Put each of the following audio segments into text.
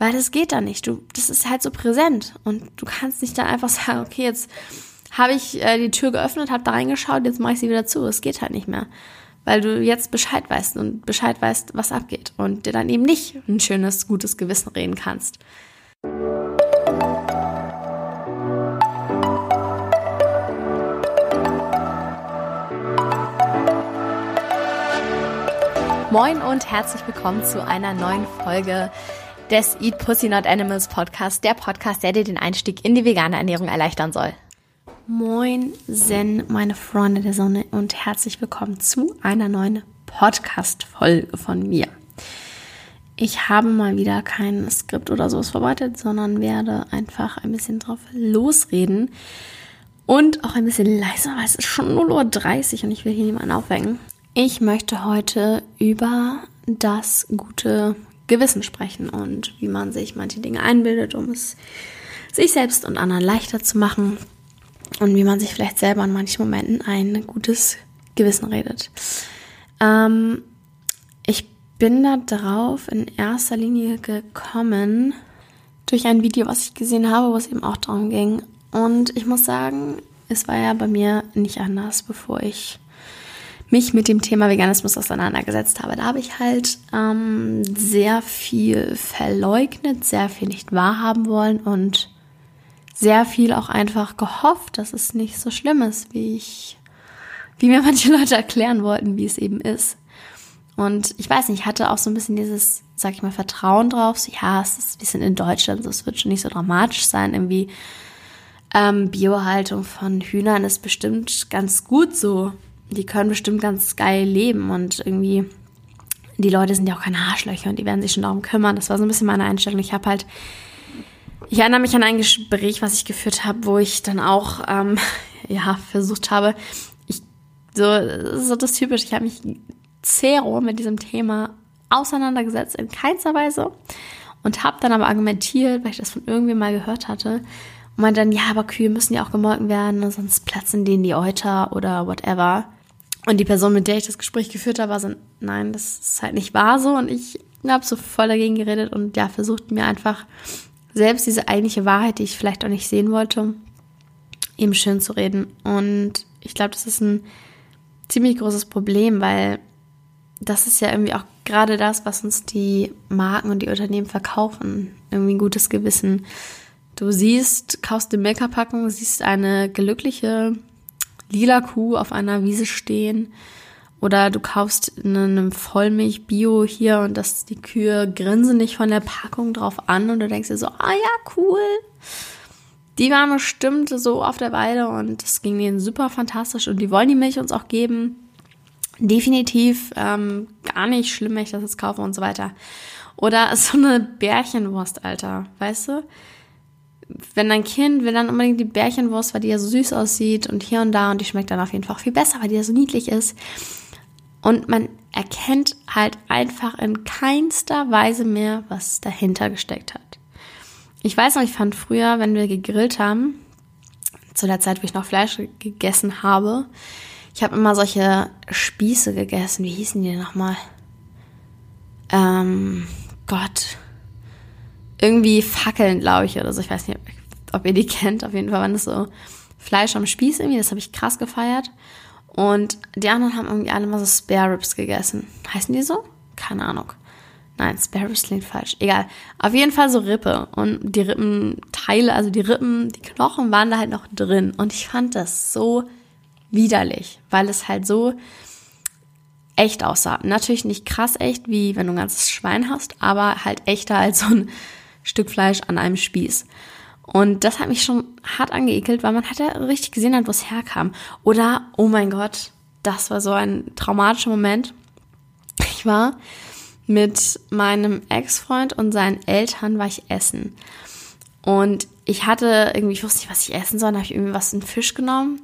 Weil das geht da nicht. Du, das ist halt so präsent. Und du kannst nicht dann einfach sagen, okay, jetzt habe ich äh, die Tür geöffnet, habe da reingeschaut, jetzt mache ich sie wieder zu. Es geht halt nicht mehr. Weil du jetzt Bescheid weißt und Bescheid weißt, was abgeht. Und dir dann eben nicht ein schönes, gutes Gewissen reden kannst. Moin und herzlich willkommen zu einer neuen Folge des Eat Pussy Not Animals Podcast, der Podcast, der dir den Einstieg in die vegane Ernährung erleichtern soll. Moin, Zen, meine Freunde der Sonne und herzlich willkommen zu einer neuen Podcast-Folge von mir. Ich habe mal wieder kein Skript oder sowas vorbereitet, sondern werde einfach ein bisschen drauf losreden und auch ein bisschen leiser, weil es ist schon 0.30 Uhr und ich will hier niemanden aufwecken. Ich möchte heute über das gute Gewissen sprechen und wie man sich manche Dinge einbildet, um es sich selbst und anderen leichter zu machen und wie man sich vielleicht selber in manchen Momenten ein gutes Gewissen redet. Ähm, ich bin da drauf in erster Linie gekommen durch ein Video, was ich gesehen habe, wo es eben auch darum ging. Und ich muss sagen, es war ja bei mir nicht anders, bevor ich mich mit dem Thema Veganismus auseinandergesetzt habe. Da habe ich halt ähm, sehr viel verleugnet, sehr viel nicht wahrhaben wollen und sehr viel auch einfach gehofft, dass es nicht so schlimm ist, wie ich, wie mir manche Leute erklären wollten, wie es eben ist. Und ich weiß nicht, ich hatte auch so ein bisschen dieses, sag ich mal, Vertrauen drauf. So, ja, es ist, wir sind in Deutschland, so, es wird schon nicht so dramatisch sein. Irgendwie ähm, Biohaltung von Hühnern ist bestimmt ganz gut so die können bestimmt ganz geil leben und irgendwie, die Leute sind ja auch keine Arschlöcher und die werden sich schon darum kümmern. Das war so ein bisschen meine Einstellung. Ich habe halt, ich erinnere mich an ein Gespräch, was ich geführt habe, wo ich dann auch, ähm, ja, versucht habe, ich, so, so das typisch, ich habe mich zero mit diesem Thema auseinandergesetzt, in keinster Weise. Und habe dann aber argumentiert, weil ich das von irgendwem mal gehört hatte, und meinte dann, ja, aber Kühe müssen ja auch gemolken werden, sonst platzen denen die Euter oder whatever. Und die Person, mit der ich das Gespräch geführt habe, war so, nein, das ist halt nicht wahr so. Und ich habe so voll dagegen geredet und ja, versucht mir einfach selbst diese eigentliche Wahrheit, die ich vielleicht auch nicht sehen wollte, eben schön zu reden. Und ich glaube, das ist ein ziemlich großes Problem, weil das ist ja irgendwie auch gerade das, was uns die Marken und die Unternehmen verkaufen. Irgendwie ein gutes Gewissen. Du siehst, kaufst eine Milka-Packung, siehst eine glückliche lila Kuh auf einer Wiese stehen oder du kaufst eine Vollmilch-Bio hier und das, die Kühe grinsen dich von der Packung drauf an und du denkst dir so, ah ja, cool. Die waren bestimmt so auf der Weide und es ging denen super fantastisch und die wollen die Milch uns auch geben. Definitiv ähm, gar nicht schlimm, wenn ich das jetzt kaufe und so weiter. Oder so eine Bärchenwurst, Alter, weißt du? Wenn dein Kind will dann unbedingt die Bärchenwurst, weil die ja so süß aussieht und hier und da und die schmeckt dann auf jeden Fall auch viel besser, weil die ja so niedlich ist. Und man erkennt halt einfach in keinster Weise mehr, was dahinter gesteckt hat. Ich weiß noch, ich fand früher, wenn wir gegrillt haben, zu der Zeit, wo ich noch Fleisch gegessen habe, ich habe immer solche Spieße gegessen. Wie hießen die denn nochmal? Ähm, Gott irgendwie Fackeln, glaube ich, oder so. Ich weiß nicht, ob ihr die kennt. Auf jeden Fall waren das so Fleisch am Spieß irgendwie. Das habe ich krass gefeiert. Und die anderen haben irgendwie alle mal so Spare Ribs gegessen. Heißen die so? Keine Ahnung. Nein, Spare Ribs klingt falsch. Egal. Auf jeden Fall so Rippe. Und die Rippenteile, also die Rippen, die Knochen waren da halt noch drin. Und ich fand das so widerlich, weil es halt so echt aussah. Natürlich nicht krass echt, wie wenn du ein ganzes Schwein hast, aber halt echter als so ein Stück Fleisch an einem Spieß. Und das hat mich schon hart angeekelt, weil man halt ja richtig gesehen hat, wo es herkam. Oder, oh mein Gott, das war so ein traumatischer Moment. Ich war mit meinem Ex-Freund und seinen Eltern war ich essen. Und ich hatte irgendwie, ich wusste nicht, was ich essen soll, dann habe ich irgendwie was, einen Fisch genommen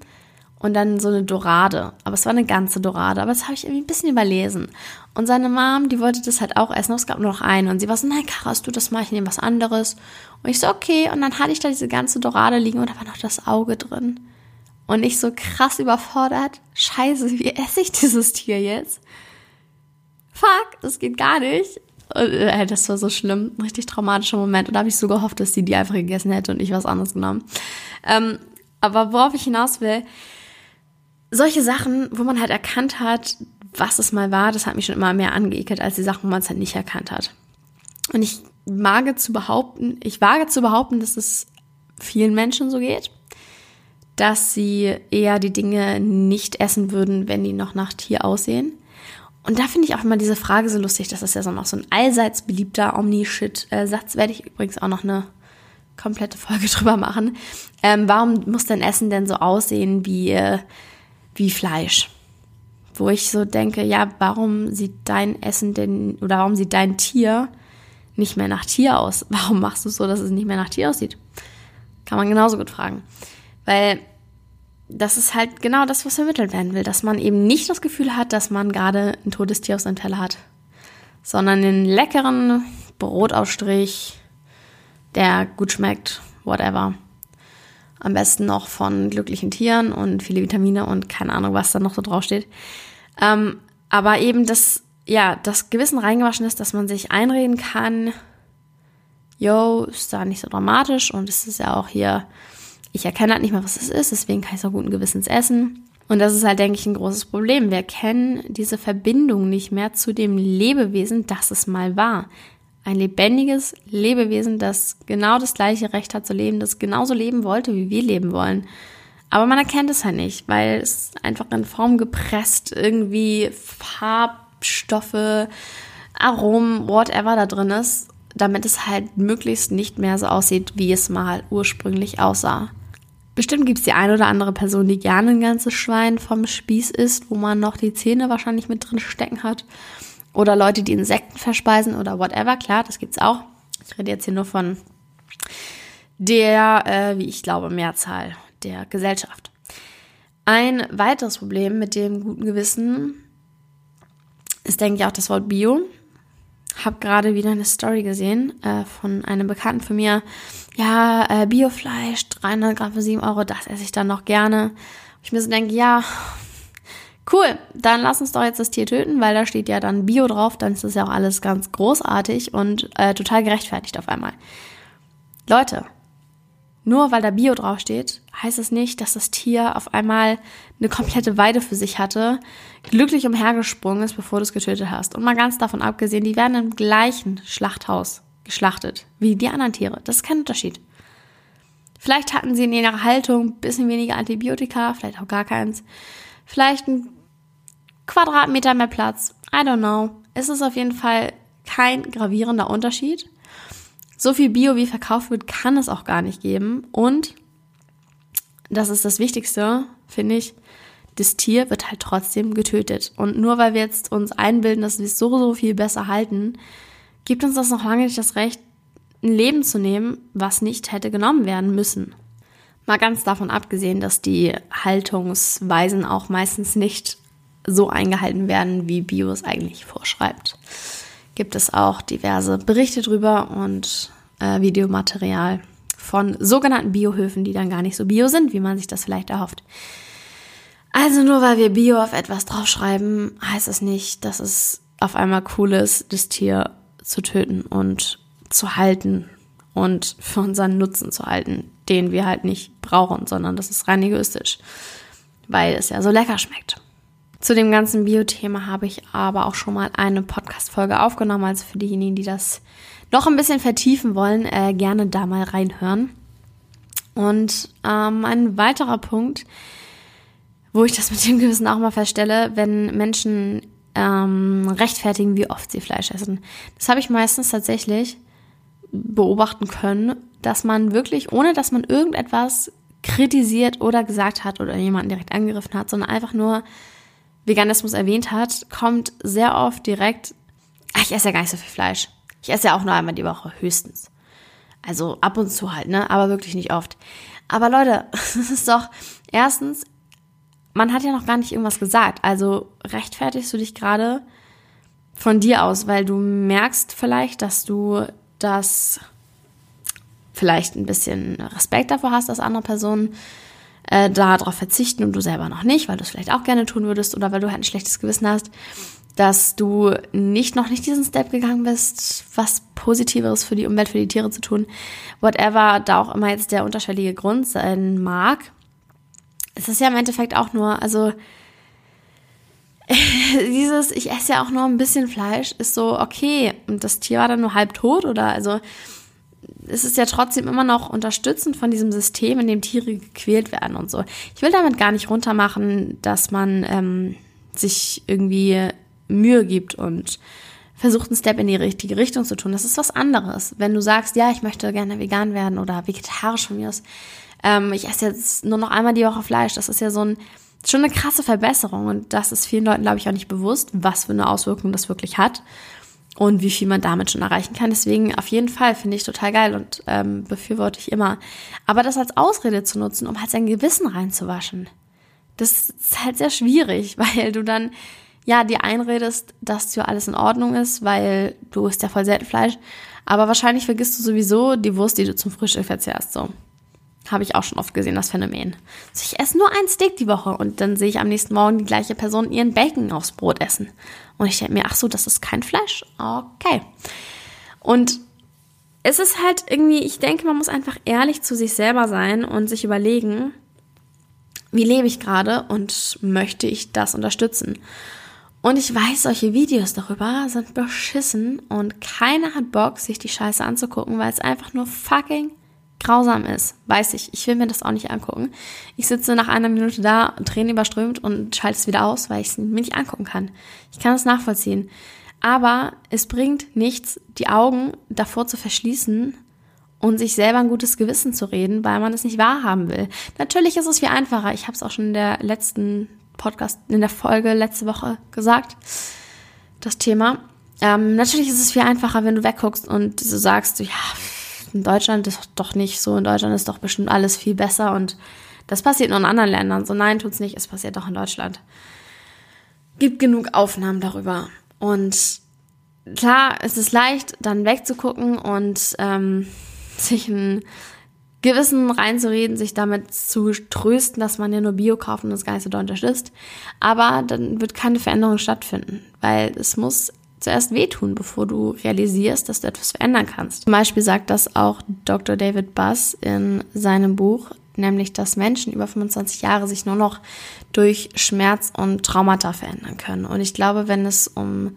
und dann so eine Dorade. Aber es war eine ganze Dorade, aber das habe ich irgendwie ein bisschen überlesen. Und seine Mom, die wollte das halt auch essen, aber es gab nur noch eine. Und sie war so, nein, Karas, du das mal, ich nehme was anderes. Und ich so, okay. Und dann hatte ich da diese ganze Dorade liegen und da war noch das Auge drin. Und ich so krass überfordert. Scheiße, wie esse ich dieses Tier jetzt? Fuck, das geht gar nicht. äh, das war so schlimm, ein richtig traumatischer Moment. Und da habe ich so gehofft, dass sie die einfach gegessen hätte und ich was anderes genommen. Ähm, aber worauf ich hinaus will, solche Sachen, wo man halt erkannt hat, was es mal war, das hat mich schon immer mehr angeekelt, als die Sachen, wo man es halt nicht erkannt hat. Und ich wage zu behaupten, ich wage zu behaupten, dass es vielen Menschen so geht, dass sie eher die Dinge nicht essen würden, wenn die noch nach Tier aussehen. Und da finde ich auch immer diese Frage so lustig, das ist ja so noch so ein allseits beliebter Omni-Shit-Satz, werde ich übrigens auch noch eine komplette Folge drüber machen. Ähm, warum muss denn Essen denn so aussehen wie, äh, wie Fleisch? Wo ich so denke, ja, warum sieht dein Essen denn, oder warum sieht dein Tier nicht mehr nach Tier aus? Warum machst du es so, dass es nicht mehr nach Tier aussieht? Kann man genauso gut fragen. Weil das ist halt genau das, was vermittelt werden will, dass man eben nicht das Gefühl hat, dass man gerade ein totes Tier auf seinem Teller hat, sondern den leckeren Brotaufstrich, der gut schmeckt, whatever. Am besten noch von glücklichen Tieren und viele Vitamine und keine Ahnung, was da noch so draufsteht. Ähm, aber eben das, ja, das Gewissen reingewaschen ist, dass man sich einreden kann, yo, ist da nicht so dramatisch und es ist ja auch hier, ich erkenne halt nicht mehr, was es ist, deswegen kann ich es auch guten Gewissens essen. Und das ist halt, denke ich, ein großes Problem. Wir kennen diese Verbindung nicht mehr zu dem Lebewesen, das es mal war. Ein lebendiges Lebewesen, das genau das gleiche Recht hat zu leben, das genauso leben wollte, wie wir leben wollen. Aber man erkennt es halt nicht, weil es einfach in Form gepresst irgendwie Farbstoffe, Aromen, whatever da drin ist damit es halt möglichst nicht mehr so aussieht, wie es mal ursprünglich aussah. Bestimmt gibt es die eine oder andere Person, die gerne ein ganzes Schwein vom Spieß isst, wo man noch die Zähne wahrscheinlich mit drin stecken hat. Oder Leute, die Insekten verspeisen oder whatever. Klar, das gibt's auch. Ich rede jetzt hier nur von der, äh, wie ich glaube, Mehrzahl der Gesellschaft. Ein weiteres Problem mit dem guten Gewissen ist, denke ich, auch das Wort Bio habe gerade wieder eine Story gesehen äh, von einem Bekannten von mir. Ja, äh, Biofleisch, 300 Gramm für 7 Euro, das esse ich dann noch gerne. Ich mir so denke, ja, cool, dann lass uns doch jetzt das Tier töten, weil da steht ja dann Bio drauf, dann ist das ja auch alles ganz großartig und äh, total gerechtfertigt auf einmal. Leute, nur weil da Bio draufsteht, heißt es nicht, dass das Tier auf einmal eine komplette Weide für sich hatte, glücklich umhergesprungen ist, bevor du es getötet hast. Und mal ganz davon abgesehen, die werden im gleichen Schlachthaus geschlachtet wie die anderen Tiere. Das ist kein Unterschied. Vielleicht hatten sie in ihrer Haltung ein bisschen weniger Antibiotika, vielleicht auch gar keins. Vielleicht ein Quadratmeter mehr Platz. I don't know. Es ist auf jeden Fall kein gravierender Unterschied. So viel Bio, wie verkauft wird, kann es auch gar nicht geben. Und, das ist das Wichtigste, finde ich, das Tier wird halt trotzdem getötet. Und nur weil wir jetzt uns einbilden, dass wir es so, so viel besser halten, gibt uns das noch lange nicht das Recht, ein Leben zu nehmen, was nicht hätte genommen werden müssen. Mal ganz davon abgesehen, dass die Haltungsweisen auch meistens nicht so eingehalten werden, wie Bio es eigentlich vorschreibt gibt es auch diverse Berichte drüber und äh, Videomaterial von sogenannten Biohöfen, die dann gar nicht so bio sind, wie man sich das vielleicht erhofft. Also nur weil wir Bio auf etwas draufschreiben, heißt es nicht, dass es auf einmal cool ist, das Tier zu töten und zu halten und für unseren Nutzen zu halten, den wir halt nicht brauchen, sondern das ist rein egoistisch, weil es ja so lecker schmeckt. Zu dem ganzen Bio-Thema habe ich aber auch schon mal eine Podcast-Folge aufgenommen. Also für diejenigen, die das noch ein bisschen vertiefen wollen, äh, gerne da mal reinhören. Und ähm, ein weiterer Punkt, wo ich das mit dem Gewissen auch mal feststelle, wenn Menschen ähm, rechtfertigen, wie oft sie Fleisch essen. Das habe ich meistens tatsächlich beobachten können, dass man wirklich, ohne dass man irgendetwas kritisiert oder gesagt hat oder jemanden direkt angegriffen hat, sondern einfach nur Veganismus erwähnt hat, kommt sehr oft direkt, ach, ich esse ja gar nicht so viel Fleisch. Ich esse ja auch nur einmal die Woche, höchstens. Also ab und zu halt, ne? Aber wirklich nicht oft. Aber Leute, es ist doch, erstens, man hat ja noch gar nicht irgendwas gesagt. Also rechtfertigst du dich gerade von dir aus, weil du merkst vielleicht, dass du das vielleicht ein bisschen Respekt davor hast, dass andere Personen äh, darauf verzichten und du selber noch nicht, weil du es vielleicht auch gerne tun würdest oder weil du halt ein schlechtes Gewissen hast. dass du nicht noch nicht diesen Step gegangen bist, was Positiveres für die Umwelt, für die Tiere zu tun, whatever da auch immer jetzt der unterschwellige Grund sein mag. Es ist ja im Endeffekt auch nur, also dieses, ich esse ja auch nur ein bisschen Fleisch, ist so, okay, und das Tier war dann nur halb tot oder also es ist ja trotzdem immer noch unterstützend von diesem System, in dem Tiere gequält werden und so. Ich will damit gar nicht runtermachen, dass man ähm, sich irgendwie Mühe gibt und versucht, einen Step in die richtige Richtung zu tun. Das ist was anderes. Wenn du sagst, ja, ich möchte gerne vegan werden oder vegetarisch von mir aus, ähm, ich esse jetzt nur noch einmal die Woche Fleisch, das ist ja so ein, schon eine krasse Verbesserung und das ist vielen Leuten, glaube ich, auch nicht bewusst, was für eine Auswirkung das wirklich hat und wie viel man damit schon erreichen kann. Deswegen auf jeden Fall finde ich total geil und ähm, befürworte ich immer. Aber das als Ausrede zu nutzen, um halt sein Gewissen reinzuwaschen, das ist halt sehr schwierig, weil du dann ja dir einredest, dass ja alles in Ordnung ist, weil du isst ja voll selten Fleisch. Aber wahrscheinlich vergisst du sowieso die Wurst, die du zum Frühstück verzehrst. So. Habe ich auch schon oft gesehen, das Phänomen. Also ich esse nur ein Steak die Woche und dann sehe ich am nächsten Morgen die gleiche Person ihren Bacon aufs Brot essen. Und ich denke mir, ach so, das ist kein Fleisch. Okay. Und es ist halt irgendwie, ich denke, man muss einfach ehrlich zu sich selber sein und sich überlegen, wie lebe ich gerade und möchte ich das unterstützen? Und ich weiß, solche Videos darüber sind beschissen und keiner hat Bock, sich die Scheiße anzugucken, weil es einfach nur fucking grausam ist, weiß ich. Ich will mir das auch nicht angucken. Ich sitze nach einer Minute da, Tränen überströmt und schalte es wieder aus, weil ich es mir nicht angucken kann. Ich kann es nachvollziehen. Aber es bringt nichts, die Augen davor zu verschließen und sich selber ein gutes Gewissen zu reden, weil man es nicht wahrhaben will. Natürlich ist es viel einfacher. Ich habe es auch schon in der letzten Podcast, in der Folge letzte Woche gesagt, das Thema. Ähm, natürlich ist es viel einfacher, wenn du wegguckst und so sagst, ja, in Deutschland ist doch nicht so, in Deutschland ist doch bestimmt alles viel besser und das passiert nur in anderen Ländern. So nein, tut's nicht, es passiert doch in Deutschland. Gibt genug Aufnahmen darüber. Und klar, es ist leicht, dann wegzugucken und ähm, sich ein Gewissen reinzureden, sich damit zu trösten, dass man ja nur Bio kauft und das nicht so unterstützt. Aber dann wird keine Veränderung stattfinden, weil es muss zuerst wehtun, bevor du realisierst, dass du etwas verändern kannst. Zum Beispiel sagt das auch Dr. David Buss in seinem Buch, nämlich dass Menschen über 25 Jahre sich nur noch durch Schmerz und Traumata verändern können. Und ich glaube, wenn es um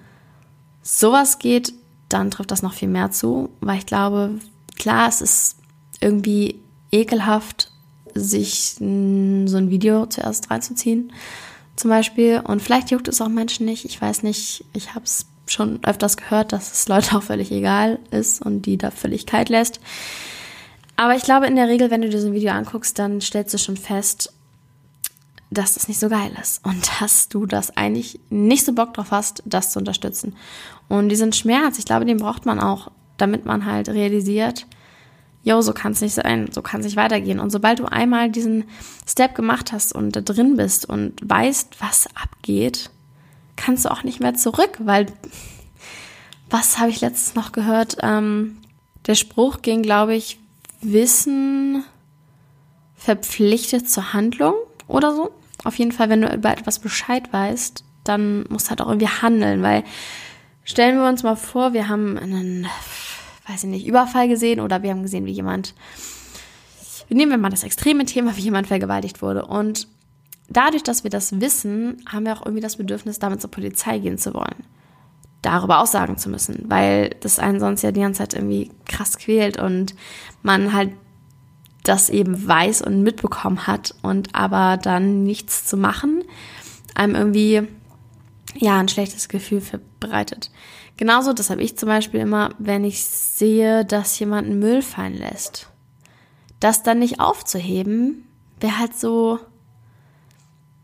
sowas geht, dann trifft das noch viel mehr zu, weil ich glaube, klar, es ist irgendwie ekelhaft, sich so ein Video zuerst reinzuziehen, zum Beispiel. Und vielleicht juckt es auch Menschen nicht. Ich weiß nicht. Ich habe es schon öfters gehört, dass es Leute auch völlig egal ist und die da völlig kalt lässt. Aber ich glaube, in der Regel, wenn du dir so ein Video anguckst, dann stellst du schon fest, dass das nicht so geil ist und dass du das eigentlich nicht so Bock drauf hast, das zu unterstützen. Und diesen Schmerz, ich glaube, den braucht man auch, damit man halt realisiert, yo, so kann es nicht sein, so kann es nicht weitergehen. Und sobald du einmal diesen Step gemacht hast und da drin bist und weißt, was abgeht, kannst du auch nicht mehr zurück, weil was habe ich letztens noch gehört? Ähm, der Spruch ging, glaube ich, Wissen verpflichtet zur Handlung oder so. Auf jeden Fall, wenn du über etwas Bescheid weißt, dann musst du halt auch irgendwie handeln, weil stellen wir uns mal vor, wir haben einen, weiß ich nicht, Überfall gesehen oder wir haben gesehen, wie jemand, nehmen wir mal das extreme Thema, wie jemand vergewaltigt wurde und dadurch, dass wir das wissen, haben wir auch irgendwie das Bedürfnis, damit zur Polizei gehen zu wollen. Darüber aussagen zu müssen, weil das einen sonst ja die ganze Zeit irgendwie krass quält und man halt das eben weiß und mitbekommen hat und aber dann nichts zu machen, einem irgendwie ja ein schlechtes Gefühl verbreitet. Genauso, das habe ich zum Beispiel immer, wenn ich sehe, dass jemand Müll fallen lässt. Das dann nicht aufzuheben, wäre halt so,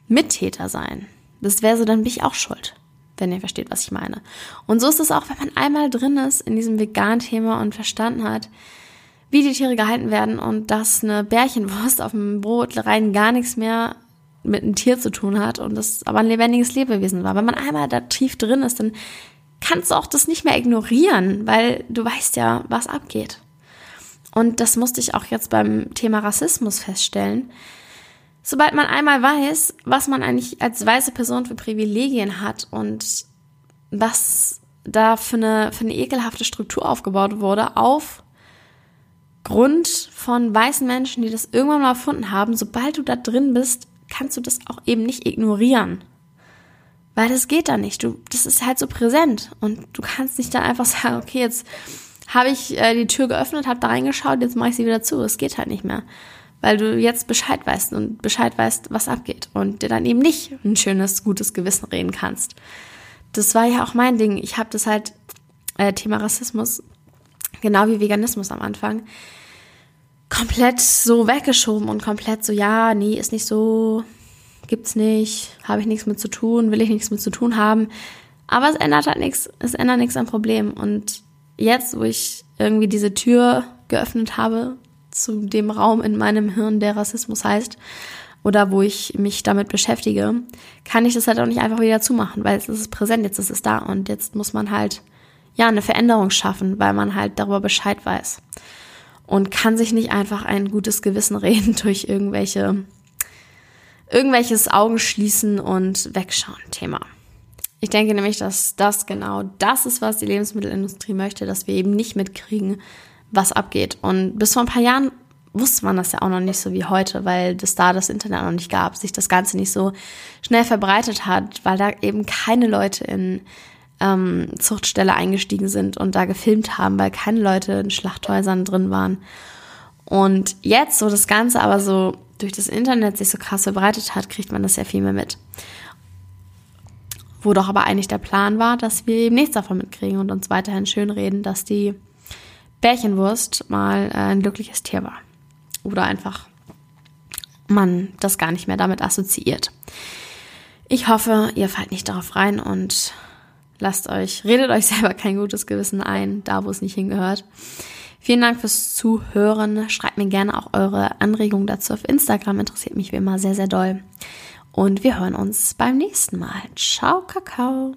Mittäter sein. Das wäre so, dann bin ich auch schuld, wenn ihr versteht, was ich meine. Und so ist es auch, wenn man einmal drin ist in diesem Vegan-Thema und verstanden hat, wie die Tiere gehalten werden und dass eine Bärchenwurst auf dem Brot rein gar nichts mehr mit einem Tier zu tun hat und das aber ein lebendiges Lebewesen war. Wenn man einmal da tief drin ist, dann kannst du auch das nicht mehr ignorieren, weil du weißt ja, was abgeht. Und das musste ich auch jetzt beim Thema Rassismus feststellen, sobald man einmal weiß, was man eigentlich als weiße Person für Privilegien hat und was da für eine, für eine ekelhafte Struktur aufgebaut wurde, auf Grund von weißen Menschen, die das irgendwann mal erfunden haben. Sobald du da drin bist, kannst du das auch eben nicht ignorieren. Weil das geht da nicht. Du, das ist halt so präsent. Und du kannst nicht dann einfach sagen, okay, jetzt habe ich äh, die Tür geöffnet, habe da reingeschaut, jetzt mache ich sie wieder zu. Es geht halt nicht mehr. Weil du jetzt Bescheid weißt und Bescheid weißt, was abgeht. Und dir dann eben nicht ein schönes, gutes Gewissen reden kannst. Das war ja auch mein Ding. Ich habe das halt, äh, Thema Rassismus, genau wie Veganismus am Anfang, komplett so weggeschoben und komplett so, ja, nee, ist nicht so, gibt's nicht, habe ich nichts mit zu tun, will ich nichts mit zu tun haben. Aber es ändert halt nichts, es ändert nichts am Problem. Und jetzt, wo ich irgendwie diese Tür geöffnet habe zu dem Raum in meinem Hirn, der Rassismus heißt, oder wo ich mich damit beschäftige, kann ich das halt auch nicht einfach wieder zumachen, weil es ist präsent, jetzt ist es da und jetzt muss man halt ja eine Veränderung schaffen, weil man halt darüber Bescheid weiß und kann sich nicht einfach ein gutes Gewissen reden durch irgendwelche irgendwelches Augenschließen und Wegschauen Thema. Ich denke nämlich, dass das genau das ist, was die Lebensmittelindustrie möchte, dass wir eben nicht mitkriegen, was abgeht. Und bis vor ein paar Jahren wusste man das ja auch noch nicht so wie heute, weil das da das Internet noch nicht gab, sich das Ganze nicht so schnell verbreitet hat, weil da eben keine Leute in ähm, Zuchtstelle eingestiegen sind und da gefilmt haben, weil keine Leute in Schlachthäusern drin waren. Und jetzt, so das Ganze aber so durch das Internet sich so krass verbreitet hat, kriegt man das ja viel mehr mit. Wo doch aber eigentlich der Plan war, dass wir eben nichts davon mitkriegen und uns weiterhin schönreden, dass die Bärchenwurst mal äh, ein glückliches Tier war. Oder einfach man das gar nicht mehr damit assoziiert. Ich hoffe, ihr fallt nicht darauf rein und lasst euch, redet euch selber kein gutes Gewissen ein, da wo es nicht hingehört. Vielen Dank fürs Zuhören. Schreibt mir gerne auch eure Anregungen dazu auf Instagram. Interessiert mich wie immer sehr, sehr doll. Und wir hören uns beim nächsten Mal. Ciao, Kakao.